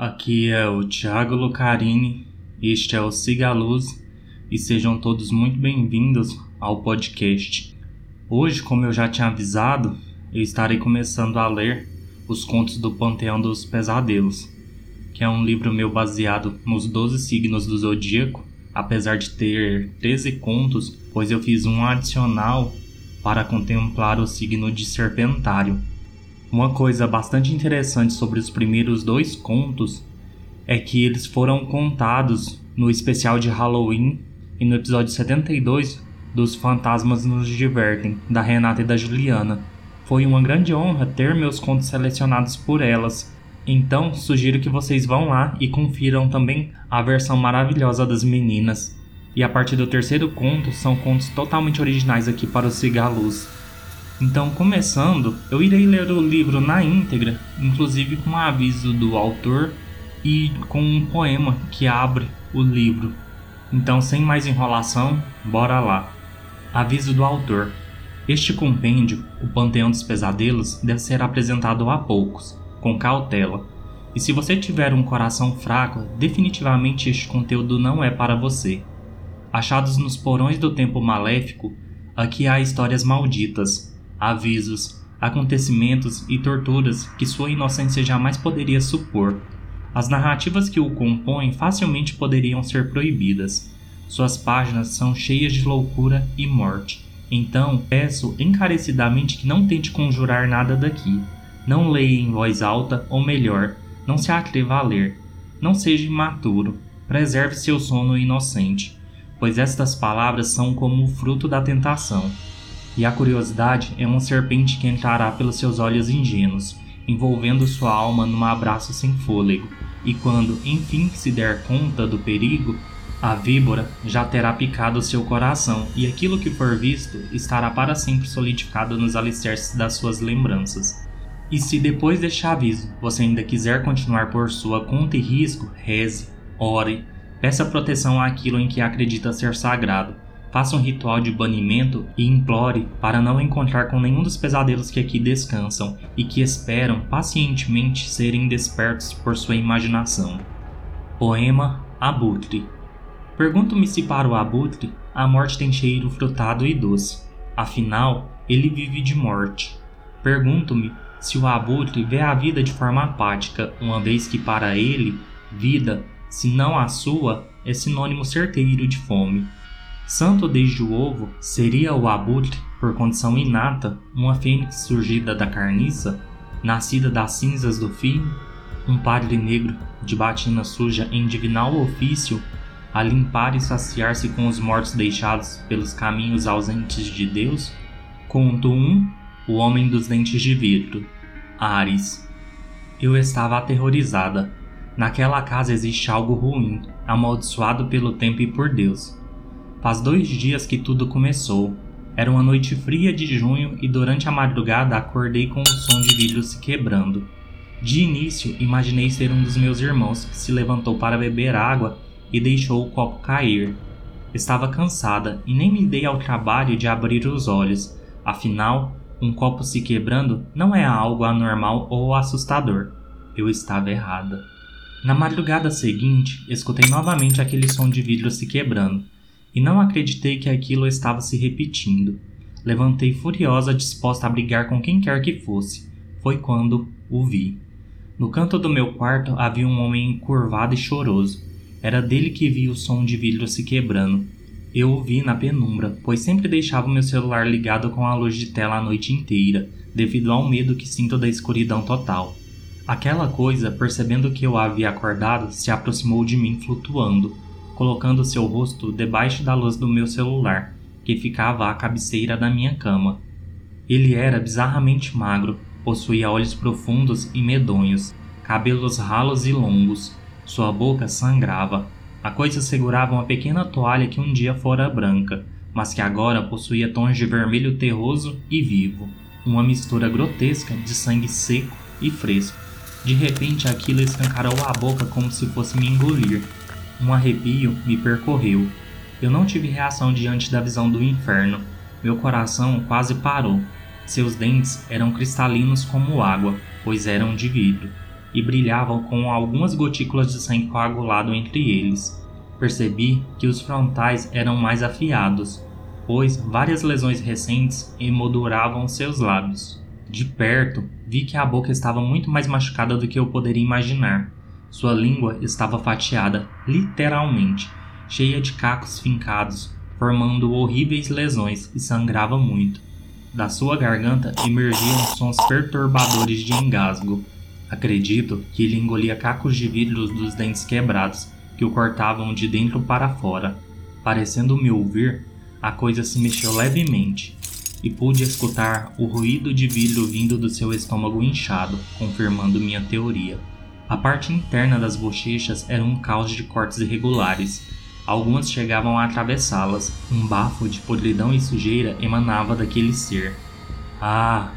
Aqui é o Thiago Lucarini, este é o Siga Luz e sejam todos muito bem-vindos ao podcast. Hoje, como eu já tinha avisado, eu estarei começando a ler Os Contos do Panteão dos Pesadelos, que é um livro meu baseado nos 12 signos do zodíaco, apesar de ter 13 contos, pois eu fiz um adicional para contemplar o signo de Serpentário. Uma coisa bastante interessante sobre os primeiros dois contos é que eles foram contados no especial de Halloween e no episódio 72 dos Fantasmas nos Divertem, da Renata e da Juliana. Foi uma grande honra ter meus contos selecionados por elas, então sugiro que vocês vão lá e confiram também a versão maravilhosa das meninas. E a partir do terceiro conto são contos totalmente originais aqui para o Cigaluz. Então, começando, eu irei ler o livro na íntegra, inclusive com um aviso do autor e com um poema que abre o livro. Então, sem mais enrolação, bora lá. Aviso do autor. Este compêndio, O Panteão dos Pesadelos, deve ser apresentado a poucos, com cautela. E se você tiver um coração fraco, definitivamente este conteúdo não é para você. Achados nos porões do tempo maléfico, aqui há histórias malditas, avisos, acontecimentos e torturas que sua inocência jamais poderia supor. As narrativas que o compõem facilmente poderiam ser proibidas. Suas páginas são cheias de loucura e morte. Então, peço encarecidamente que não tente conjurar nada daqui. Não leia em voz alta, ou melhor, não se atreva a ler. Não seja imaturo. Preserve seu sono inocente, pois estas palavras são como o fruto da tentação e a curiosidade é uma serpente que entrará pelos seus olhos ingênuos, envolvendo sua alma num abraço sem fôlego, e quando enfim se der conta do perigo, a víbora já terá picado seu coração, e aquilo que for visto estará para sempre solidificado nos alicerces das suas lembranças. E se depois deste aviso você ainda quiser continuar por sua conta e risco, reze, ore, peça proteção àquilo em que acredita ser sagrado Faça um ritual de banimento e implore para não encontrar com nenhum dos pesadelos que aqui descansam e que esperam pacientemente serem despertos por sua imaginação. Poema Abutre Pergunto-me se para o abutre a morte tem cheiro frutado e doce. Afinal, ele vive de morte. Pergunto-me se o abutre vê a vida de forma apática, uma vez que para ele, vida, se não a sua, é sinônimo certeiro de fome. Santo desde o ovo, seria o abutre, por condição inata, uma fênix surgida da carniça, nascida das cinzas do fim, um padre negro de batina suja em divinal ofício, a limpar e saciar-se com os mortos deixados pelos caminhos ausentes de Deus? Conto 1 O Homem dos Dentes de Vidro Ares Eu estava aterrorizada. Naquela casa existe algo ruim, amaldiçoado pelo tempo e por Deus. Faz dois dias que tudo começou. Era uma noite fria de junho e durante a madrugada acordei com o som de vidro se quebrando. De início, imaginei ser um dos meus irmãos que se levantou para beber água e deixou o copo cair. Estava cansada e nem me dei ao trabalho de abrir os olhos, afinal, um copo se quebrando não é algo anormal ou assustador. Eu estava errada. Na madrugada seguinte, escutei novamente aquele som de vidro se quebrando e não acreditei que aquilo estava se repetindo. Levantei furiosa, disposta a brigar com quem quer que fosse. Foi quando o vi. No canto do meu quarto havia um homem encurvado e choroso. Era dele que vi o som de vidro se quebrando. Eu o vi na penumbra, pois sempre deixava meu celular ligado com a luz de tela a noite inteira, devido ao medo que sinto da escuridão total. Aquela coisa, percebendo que eu havia acordado, se aproximou de mim flutuando colocando seu rosto debaixo da luz do meu celular, que ficava à cabeceira da minha cama. Ele era bizarramente magro, possuía olhos profundos e medonhos, cabelos ralos e longos. Sua boca sangrava. A coisa segurava uma pequena toalha que um dia fora branca, mas que agora possuía tons de vermelho terroso e vivo, uma mistura grotesca de sangue seco e fresco. De repente aquilo escancarou a boca como se fosse me engolir, um arrepio me percorreu. Eu não tive reação diante da visão do inferno. Meu coração quase parou. Seus dentes eram cristalinos como água, pois eram de vidro. e brilhavam com algumas gotículas de sangue coagulado entre eles. Percebi que os frontais eram mais afiados, pois várias lesões recentes emolduravam seus lábios. De perto, vi que a boca estava muito mais machucada do que eu poderia imaginar. Sua língua estava fatiada, literalmente, cheia de cacos fincados, formando horríveis lesões e sangrava muito. Da sua garganta emergiam sons perturbadores de engasgo. Acredito que ele engolia cacos de vidro dos dentes quebrados, que o cortavam de dentro para fora. Parecendo me ouvir, a coisa se mexeu levemente e pude escutar o ruído de vidro vindo do seu estômago inchado, confirmando minha teoria. A parte interna das bochechas era um caos de cortes irregulares. Algumas chegavam a atravessá-las. Um bafo de podridão e sujeira emanava daquele ser. Ah,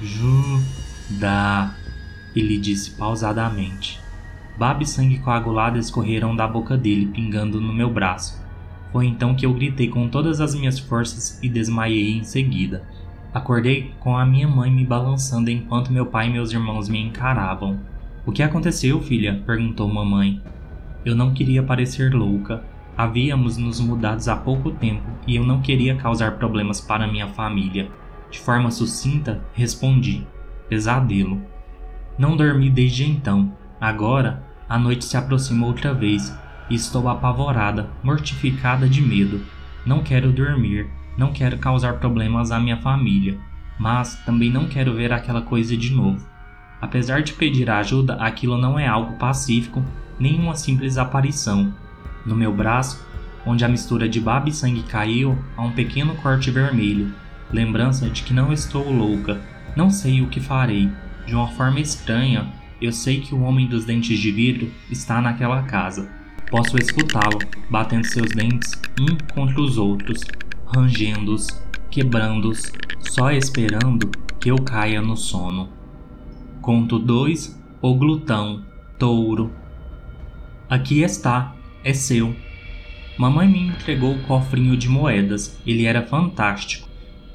Judá, ele disse pausadamente. Baba e sangue coagulado escorreram da boca dele, pingando no meu braço. Foi então que eu gritei com todas as minhas forças e desmaiei em seguida. Acordei com a minha mãe me balançando enquanto meu pai e meus irmãos me encaravam. O que aconteceu, filha? perguntou mamãe. Eu não queria parecer louca. Havíamos nos mudado há pouco tempo e eu não queria causar problemas para minha família. De forma sucinta, respondi: Pesadelo. Não dormi desde então. Agora, a noite se aproxima outra vez Estou apavorada, mortificada de medo. Não quero dormir, não quero causar problemas à minha família, mas também não quero ver aquela coisa de novo. Apesar de pedir ajuda, aquilo não é algo pacífico, nem uma simples aparição. No meu braço, onde a mistura de baba e sangue caiu, há um pequeno corte vermelho, lembrança de que não estou louca, não sei o que farei. De uma forma estranha, eu sei que o homem dos dentes de vidro está naquela casa. Posso escutá-lo, batendo seus dentes um contra os outros, rangendo-os, quebrando-os, só esperando que eu caia no sono. Conto 2 O Glutão, Touro. Aqui está, é seu. Mamãe me entregou o cofrinho de moedas, ele era fantástico.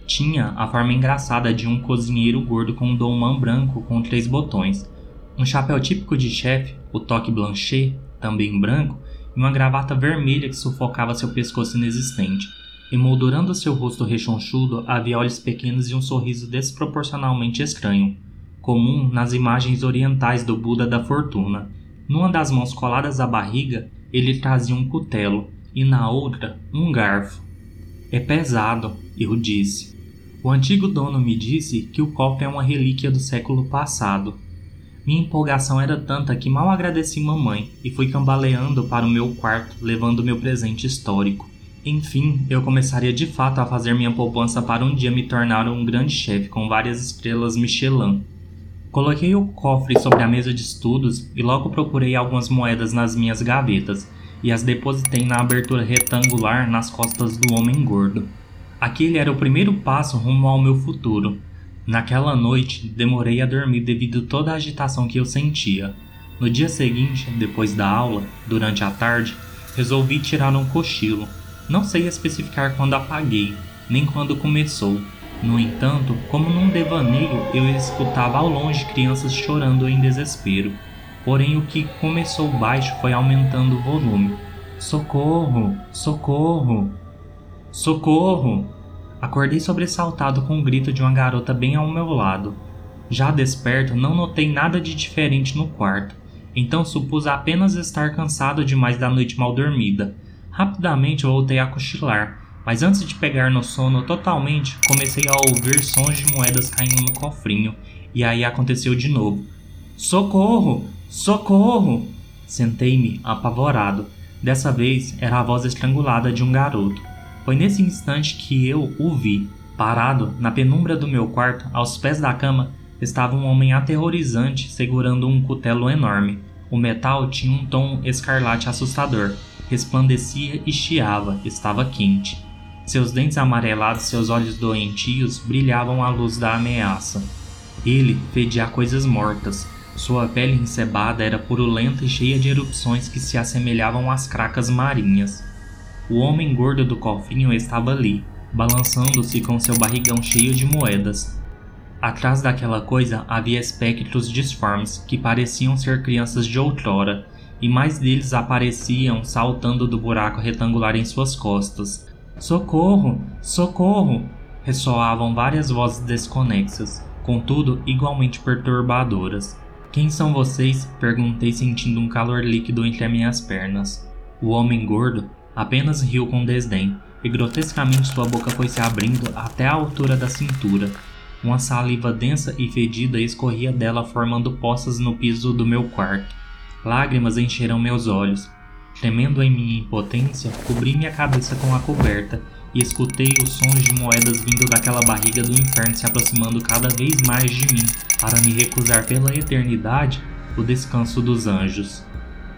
Tinha a forma engraçada de um cozinheiro gordo com um domão branco com três botões, um chapéu típico de chefe, o toque blanchet, também branco, e uma gravata vermelha que sufocava seu pescoço inexistente. Emoldurando seu rosto rechonchudo havia olhos pequenos e um sorriso desproporcionalmente estranho, comum nas imagens orientais do Buda da Fortuna. Numa das mãos coladas à barriga, ele trazia um cutelo e na outra um garfo. É pesado, eu disse. O antigo dono me disse que o cofre é uma relíquia do século passado minha empolgação era tanta que mal agradeci mamãe e fui cambaleando para o meu quarto, levando meu presente histórico. Enfim, eu começaria de fato a fazer minha poupança para um dia me tornar um grande chefe com várias estrelas Michelin. Coloquei o cofre sobre a mesa de estudos e logo procurei algumas moedas nas minhas gavetas e as depositei na abertura retangular nas costas do homem gordo. Aquele era o primeiro passo rumo ao meu futuro, Naquela noite, demorei a dormir devido toda a agitação que eu sentia. No dia seguinte, depois da aula, durante a tarde, resolvi tirar um cochilo. Não sei especificar quando apaguei, nem quando começou. No entanto, como num devaneio, eu escutava ao longe crianças chorando em desespero. Porém, o que começou baixo foi aumentando o volume. Socorro! Socorro! Socorro! Acordei sobressaltado com o grito de uma garota bem ao meu lado. Já desperto, não notei nada de diferente no quarto, então supus apenas estar cansado demais da noite mal dormida. Rapidamente voltei a cochilar, mas antes de pegar no sono totalmente, comecei a ouvir sons de moedas caindo no cofrinho, e aí aconteceu de novo. Socorro! Socorro! Sentei-me, apavorado. Dessa vez era a voz estrangulada de um garoto. Foi nesse instante que eu o vi. Parado na penumbra do meu quarto, aos pés da cama, estava um homem aterrorizante segurando um cutelo enorme. O metal tinha um tom escarlate assustador, resplandecia e chiava, estava quente. Seus dentes amarelados, seus olhos doentios brilhavam à luz da ameaça. Ele fedia coisas mortas. Sua pele encebada era purulenta e cheia de erupções que se assemelhavam às cracas marinhas. O homem gordo do cofrinho estava ali, balançando-se com seu barrigão cheio de moedas. Atrás daquela coisa havia espectros disformes que pareciam ser crianças de outrora, e mais deles apareciam saltando do buraco retangular em suas costas. Socorro! Socorro! ressoavam várias vozes desconexas, contudo igualmente perturbadoras. Quem são vocês? perguntei sentindo um calor líquido entre as minhas pernas. O homem gordo apenas riu com desdém, e grotescamente sua boca foi se abrindo até a altura da cintura. Uma saliva densa e fedida escorria dela formando poças no piso do meu quarto. Lágrimas encheram meus olhos. Tremendo em minha impotência, cobri minha cabeça com a coberta e escutei os sons de moedas vindo daquela barriga do inferno se aproximando cada vez mais de mim, para me recusar pela eternidade o descanso dos anjos.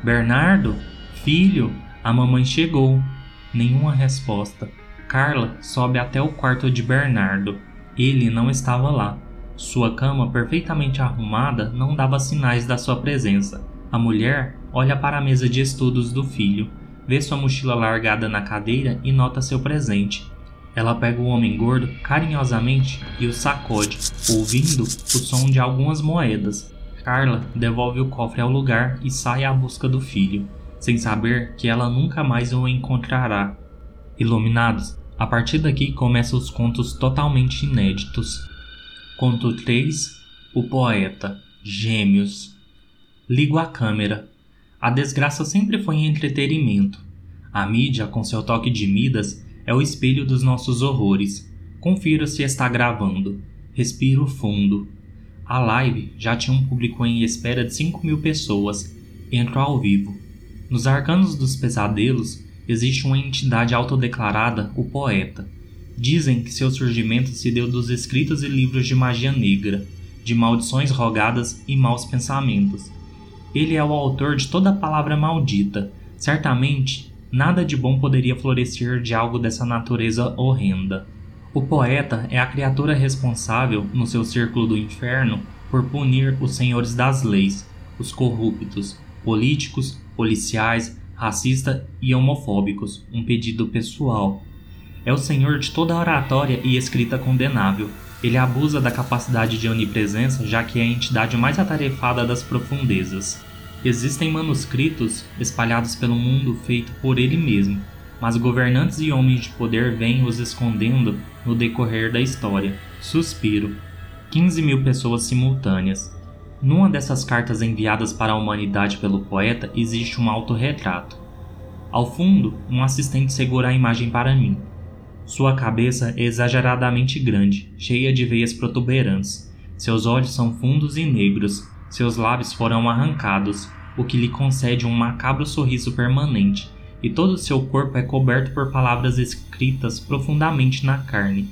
Bernardo? Filho? A mamãe chegou. Nenhuma resposta. Carla sobe até o quarto de Bernardo. Ele não estava lá. Sua cama, perfeitamente arrumada, não dava sinais da sua presença. A mulher olha para a mesa de estudos do filho vê sua mochila largada na cadeira e nota seu presente. Ela pega o homem gordo carinhosamente e o sacode, ouvindo o som de algumas moedas. Carla devolve o cofre ao lugar e sai à busca do filho, sem saber que ela nunca mais o encontrará. Iluminados, a partir daqui começam os contos totalmente inéditos. Conto 3 O Poeta Gêmeos Ligo a câmera a desgraça sempre foi entretenimento. A mídia, com seu toque de Midas, é o espelho dos nossos horrores. Confira se está gravando. Respiro fundo. A live já tinha um público em espera de 5 mil pessoas. Entro ao vivo. Nos arcanos dos pesadelos existe uma entidade autodeclarada, o poeta. Dizem que seu surgimento se deu dos escritos e livros de magia negra, de maldições rogadas e maus pensamentos ele é o autor de toda palavra maldita. Certamente, nada de bom poderia florescer de algo dessa natureza horrenda. O poeta é a criatura responsável, no seu círculo do inferno, por punir os senhores das leis, os corruptos, políticos, policiais, racistas e homofóbicos, um pedido pessoal. É o senhor de toda oratória e escrita condenável. Ele abusa da capacidade de onipresença, já que é a entidade mais atarefada das profundezas. Existem manuscritos espalhados pelo mundo feito por ele mesmo, mas governantes e homens de poder vêm os escondendo no decorrer da história. Suspiro. 15 mil pessoas simultâneas. Numa dessas cartas enviadas para a humanidade pelo poeta existe um autorretrato. Ao fundo, um assistente segura a imagem para mim. Sua cabeça é exageradamente grande, cheia de veias protuberantes. Seus olhos são fundos e negros, seus lábios foram arrancados, o que lhe concede um macabro sorriso permanente, e todo o seu corpo é coberto por palavras escritas profundamente na carne.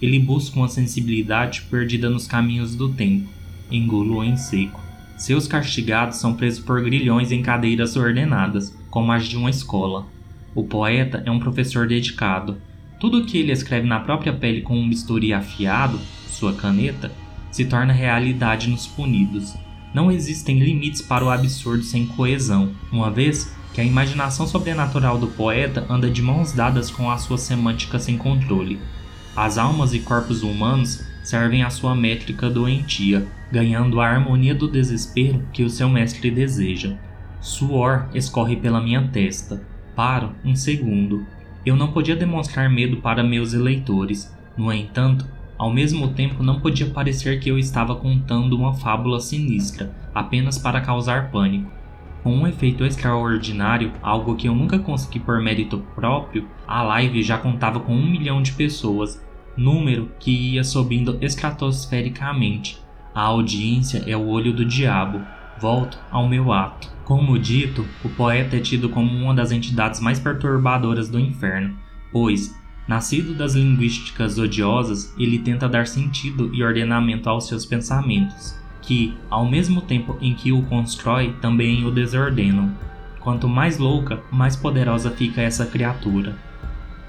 Ele busca uma sensibilidade perdida nos caminhos do tempo. Engulo em seco. Seus castigados são presos por grilhões em cadeiras ordenadas, como as de uma escola. O poeta é um professor dedicado. Tudo o que ele escreve na própria pele com um bisturi afiado, sua caneta, se torna realidade nos punidos. Não existem limites para o absurdo sem coesão, uma vez que a imaginação sobrenatural do poeta anda de mãos dadas com a sua semântica sem controle. As almas e corpos humanos servem à sua métrica doentia, ganhando a harmonia do desespero que o seu mestre deseja. Suor escorre pela minha testa. Paro um segundo. Eu não podia demonstrar medo para meus eleitores. No entanto, ao mesmo tempo, não podia parecer que eu estava contando uma fábula sinistra, apenas para causar pânico. Com um efeito extraordinário, algo que eu nunca consegui por mérito próprio, a live já contava com um milhão de pessoas, número que ia subindo estratosfericamente. A audiência é o olho do diabo. Volto ao meu ato. Como dito, o poeta é tido como uma das entidades mais perturbadoras do inferno, pois Nascido das linguísticas odiosas, ele tenta dar sentido e ordenamento aos seus pensamentos, que, ao mesmo tempo em que o constrói, também o desordenam. Quanto mais louca, mais poderosa fica essa criatura.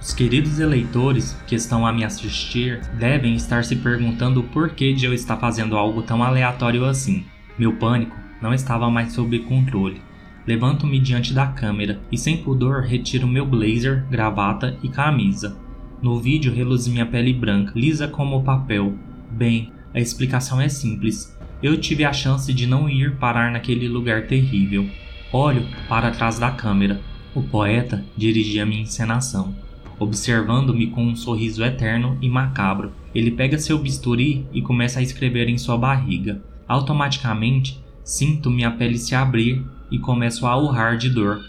Os queridos eleitores que estão a me assistir devem estar se perguntando o porquê de eu estar fazendo algo tão aleatório assim. Meu pânico não estava mais sob controle. Levanto-me diante da câmera e, sem pudor, retiro meu blazer, gravata e camisa. No vídeo reluz minha pele branca, lisa como papel. Bem, A explicação é simples. Eu tive a chance de não ir parar naquele lugar terrível. Olho para trás da câmera. O poeta dirigia minha encenação. Observando-me com um sorriso eterno e macabro, ele pega seu bisturi e começa a escrever em sua barriga. Automaticamente, sinto minha pele se abrir e começo a urrar de dor.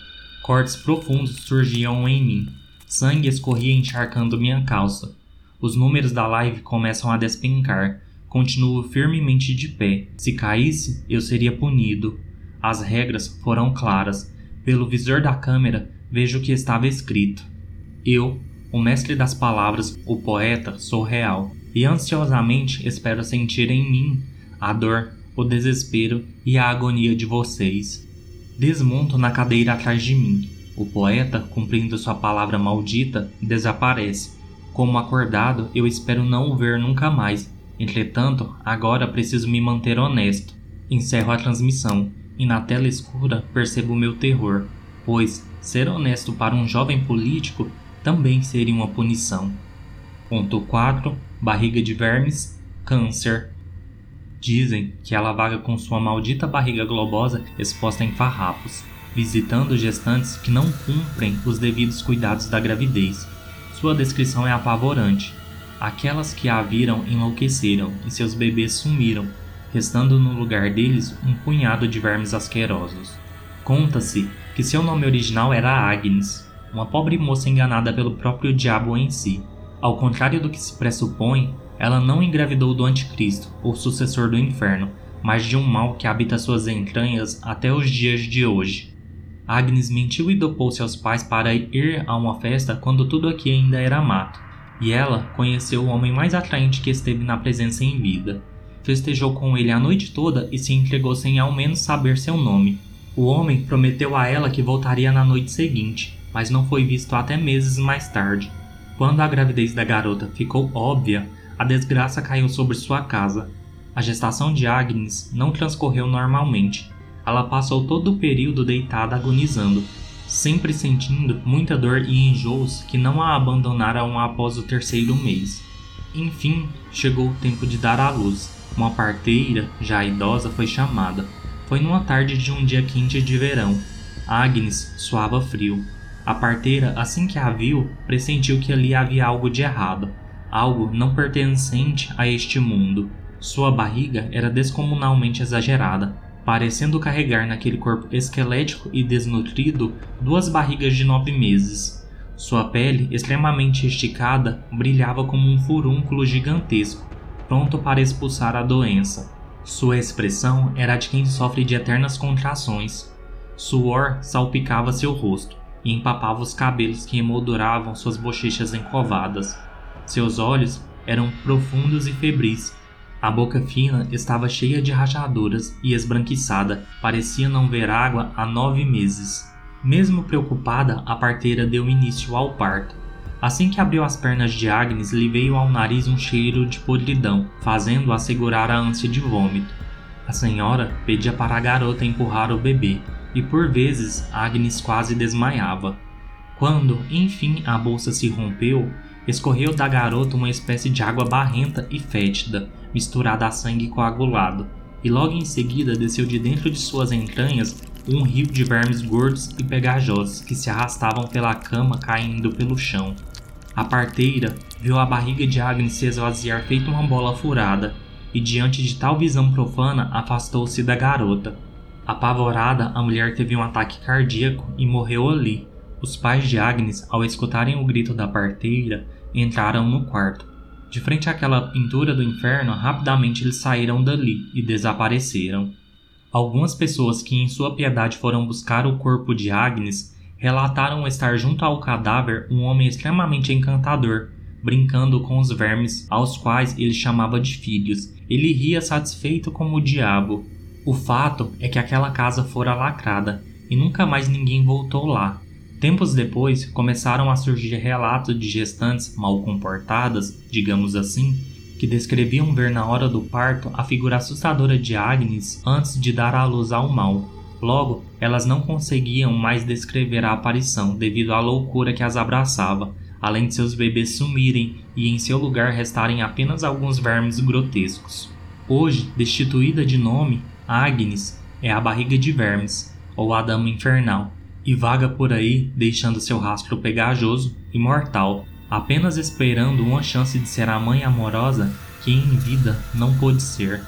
Cortes profundos surgiam em mim. Sangue escorria encharcando minha calça. Os números da live começam a despencar. Continuo firmemente de pé. Se caísse, eu seria punido. As regras foram claras. Pelo visor da câmera, vejo o que estava escrito. Eu, o mestre das palavras, o poeta, sou real, e ansiosamente espero sentir em mim a dor, o desespero e a agonia de vocês. Desmonto na cadeira atrás de mim. O poeta, cumprindo sua palavra maldita, desaparece. Como acordado, eu espero não o ver nunca mais. Entretanto, agora preciso me manter honesto. Encerro a transmissão e na tela escura percebo meu terror, pois ser honesto para um jovem político também seria uma punição. Ponto 4. Barriga de vermes, câncer. Dizem que ela vaga com sua maldita barriga globosa exposta em farrapos, visitando gestantes que não cumprem os devidos cuidados da gravidez. Sua descrição é apavorante. Aquelas que a viram enlouqueceram e seus bebês sumiram, restando no lugar deles um punhado de vermes asquerosos. Conta-se que seu nome original era Agnes, uma pobre moça enganada pelo próprio diabo em si. Ao contrário do que se pressupõe, ela não engravidou do Anticristo, ou sucessor do inferno, mas de um mal que habita suas entranhas até os dias de hoje. Agnes mentiu e dopou seus pais para ir a uma festa quando tudo aqui ainda era mato, e ela conheceu o homem mais atraente que esteve na presença em vida. Festejou com ele a noite toda e se entregou sem ao menos saber seu nome. O homem prometeu a ela que voltaria na noite seguinte, mas não foi visto até meses mais tarde. Quando a gravidez da garota ficou óbvia, a desgraça caiu sobre sua casa. A gestação de Agnes não transcorreu normalmente. Ela passou todo o período deitada agonizando, sempre sentindo muita dor e enjoos que não a abandonaram após o terceiro mês. Enfim, chegou o tempo de dar à luz. Uma parteira, já idosa, foi chamada. Foi numa tarde de um dia quente de verão. Agnes suava frio. A parteira, assim que a viu, pressentiu que ali havia algo de errado, algo não pertencente a este mundo. Sua barriga era descomunalmente exagerada, parecendo carregar naquele corpo esquelético e desnutrido duas barrigas de nove meses. Sua pele, extremamente esticada, brilhava como um furúnculo gigantesco, pronto para expulsar a doença. Sua expressão era de quem sofre de eternas contrações. Suor salpicava seu rosto e empapava os cabelos que emolduravam suas bochechas encovadas. Seus olhos eram profundos e febris. A boca fina estava cheia de rachaduras e esbranquiçada, parecia não ver água há nove meses. Mesmo preocupada, a parteira deu início ao parto. Assim que abriu as pernas de Agnes, lhe veio ao nariz um cheiro de podridão, fazendo-a segurar a ânsia de vômito. A senhora pedia para a garota empurrar o bebê, e por vezes Agnes quase desmaiava. Quando, enfim, a bolsa se rompeu, escorreu da garota uma espécie de água barrenta e fétida, misturada a sangue coagulado, e logo em seguida desceu de dentro de suas entranhas um rio de vermes gordos e pegajosos que se arrastavam pela cama caindo pelo chão. A parteira viu a barriga de Agnes se esvaziar feito uma bola furada, e diante de tal visão profana afastou-se da garota. Apavorada, a mulher teve um ataque cardíaco e morreu ali. Os pais de Agnes, ao escutarem o grito da parteira, entraram no quarto. De frente àquela pintura do inferno, rapidamente eles saíram dali e desapareceram. Algumas pessoas que, em sua piedade, foram buscar o corpo de Agnes relataram estar junto ao cadáver um homem extremamente encantador, brincando com os vermes, aos quais ele chamava de filhos. Ele ria satisfeito como o diabo, o fato é que aquela casa fora lacrada e nunca mais ninguém voltou lá. Tempos depois, começaram a surgir relatos de gestantes mal comportadas, digamos assim, que descreviam ver na hora do parto a figura assustadora de Agnes antes de dar à luz ao mal. Logo, elas não conseguiam mais descrever a aparição devido à loucura que as abraçava, além de seus bebês sumirem e em seu lugar restarem apenas alguns vermes grotescos. Hoje, destituída de nome, Agnes é a barriga de vermes, ou a dama infernal, e vaga por aí deixando seu rastro pegajoso e mortal, apenas esperando uma chance de ser a mãe amorosa que em vida não pôde ser.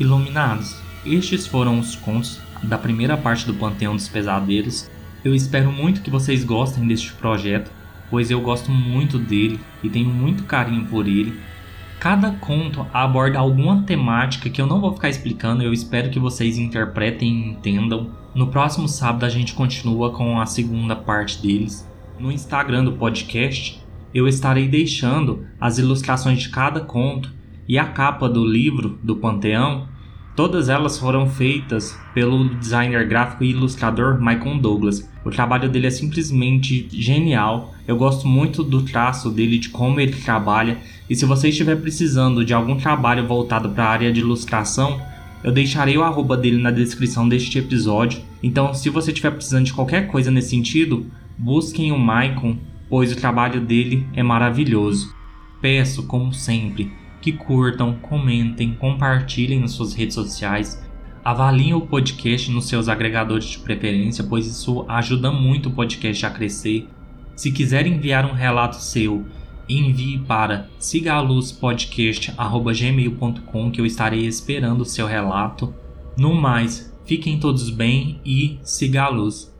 Iluminados, estes foram os contos da primeira parte do Panteão dos Pesadelos. Eu espero muito que vocês gostem deste projeto, pois eu gosto muito dele e tenho muito carinho por ele. Cada conto aborda alguma temática que eu não vou ficar explicando, eu espero que vocês interpretem e entendam. No próximo sábado a gente continua com a segunda parte deles. No Instagram do podcast eu estarei deixando as ilustrações de cada conto e a capa do livro do Panteão. Todas elas foram feitas pelo designer gráfico e ilustrador Michael Douglas. O trabalho dele é simplesmente genial. Eu gosto muito do traço dele, de como ele trabalha. E se você estiver precisando de algum trabalho voltado para a área de ilustração, eu deixarei o arroba dele na descrição deste episódio. Então, se você estiver precisando de qualquer coisa nesse sentido, busquem o Maicon pois o trabalho dele é maravilhoso. Peço, como sempre, que curtam, comentem, compartilhem nas suas redes sociais, avaliem o podcast nos seus agregadores de preferência, pois isso ajuda muito o podcast a crescer. Se quiser enviar um relato seu, envie para sigaluzpodcast.gmail.com que eu estarei esperando o seu relato. No mais, fiquem todos bem e siga a luz.